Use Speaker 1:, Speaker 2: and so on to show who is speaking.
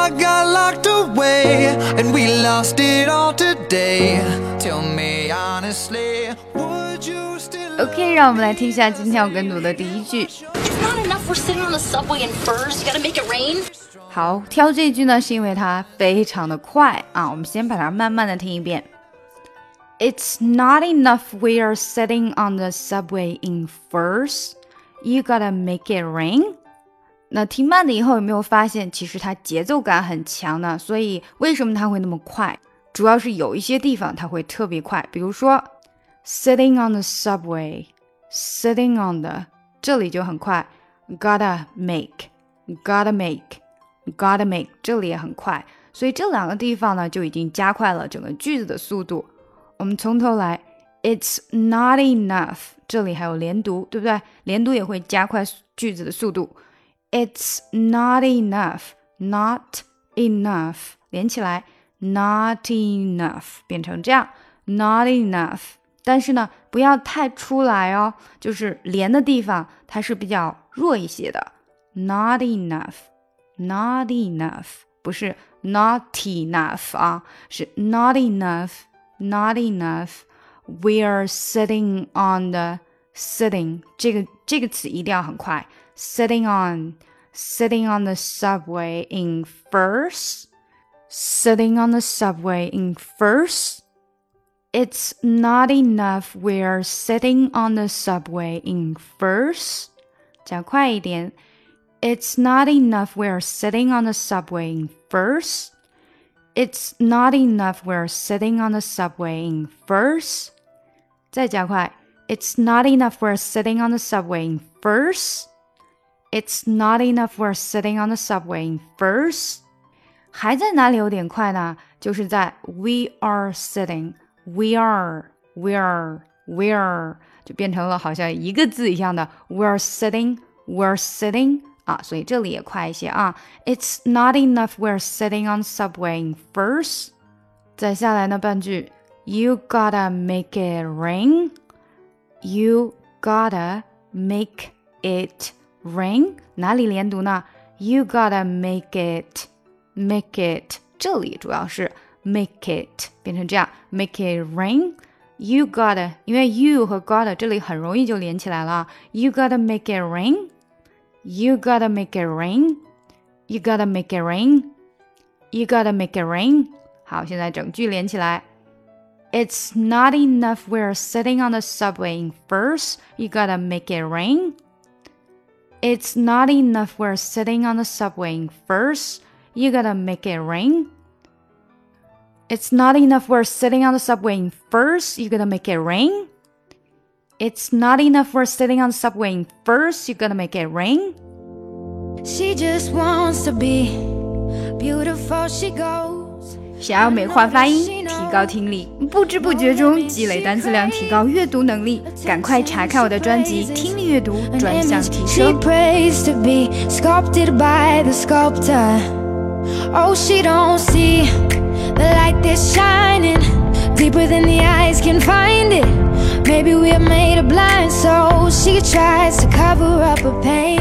Speaker 1: I got locked away And we lost it all today Tell me honestly, would you still
Speaker 2: OK，让我们来听一下今天要跟读的第一句。
Speaker 3: It's not enough we're sitting on the subway in furs, you gotta make it rain.
Speaker 2: 好，挑这一句呢，是因为它非常的快啊。我们先把它慢慢的听一遍。It's not enough we are sitting on the subway in furs. You gotta make it rain. 那听慢了以后，有没有发现其实它节奏感很强呢？所以为什么它会那么快？主要是有一些地方它会特别快，比如说 sitting on the subway, sitting on the 这里就很快，gotta make, gotta make, gotta make 这里也很快，所以这两个地方呢就已经加快了整个句子的速度。我们从头来，It's not enough，这里还有连读，对不对？连读也会加快句子的速度。It's not enough, not enough，连起来，not enough. 变成这样，not enough。但是呢，不要太出来哦，就是连的地方它是比较弱一些的，not enough，not enough，不是 not enough 啊，是 not enough，not enough。We are sitting on the sitting 这个这个词一定要很快，sitting on sitting on the subway in first sitting on the subway in first it's not enough we're sitting on the subway in first 讲快一点，It's not enough we're sitting on the subway in first It's not enough we're sitting on the subway in first 再加快 it's not enough we're sitting on the subway in first. It's not enough we're sitting on the subway in first. 还在哪里有点快呢？就是在 we are sitting, we are, we are, we are，就变成了好像一个字一样的 we are sitting, we are sitting 啊，所以这里也快一些啊。It's not enough we're sitting on subway in first。再下来呢，半句 gotta make it rain, you gotta make it ring，哪里连读呢？You gotta make it make it，这里主要是 make it 变成这样，make it ring。You gotta，因为 you gotta 这里很容易就连起来了。You gotta make it ring。You gotta make it ring。You gotta make it ring。You gotta make it ring。好，现在整句连起来。it's not enough we're sitting on the subway in first, you gotta make it rain. It's not enough we're sitting on the subway in first, you gotta make it rain. It's not enough we're sitting on the subway in first, you gotta make it rain. It's not enough we're sitting on the subway in first, you gotta make it rain.
Speaker 4: She just wants to be beautiful, she goes.
Speaker 2: 想要美化发音。高听力，不知不觉中积累单词量，提高阅读能力，赶快查看我的专辑《听力阅读专项提
Speaker 4: She
Speaker 2: 升》。
Speaker 4: prays to be sculpted by the sculptor. Oh, she don't see the light that's shining deeper than the eyes can find it. Maybe we're made of blind, so she tries to cover up her pain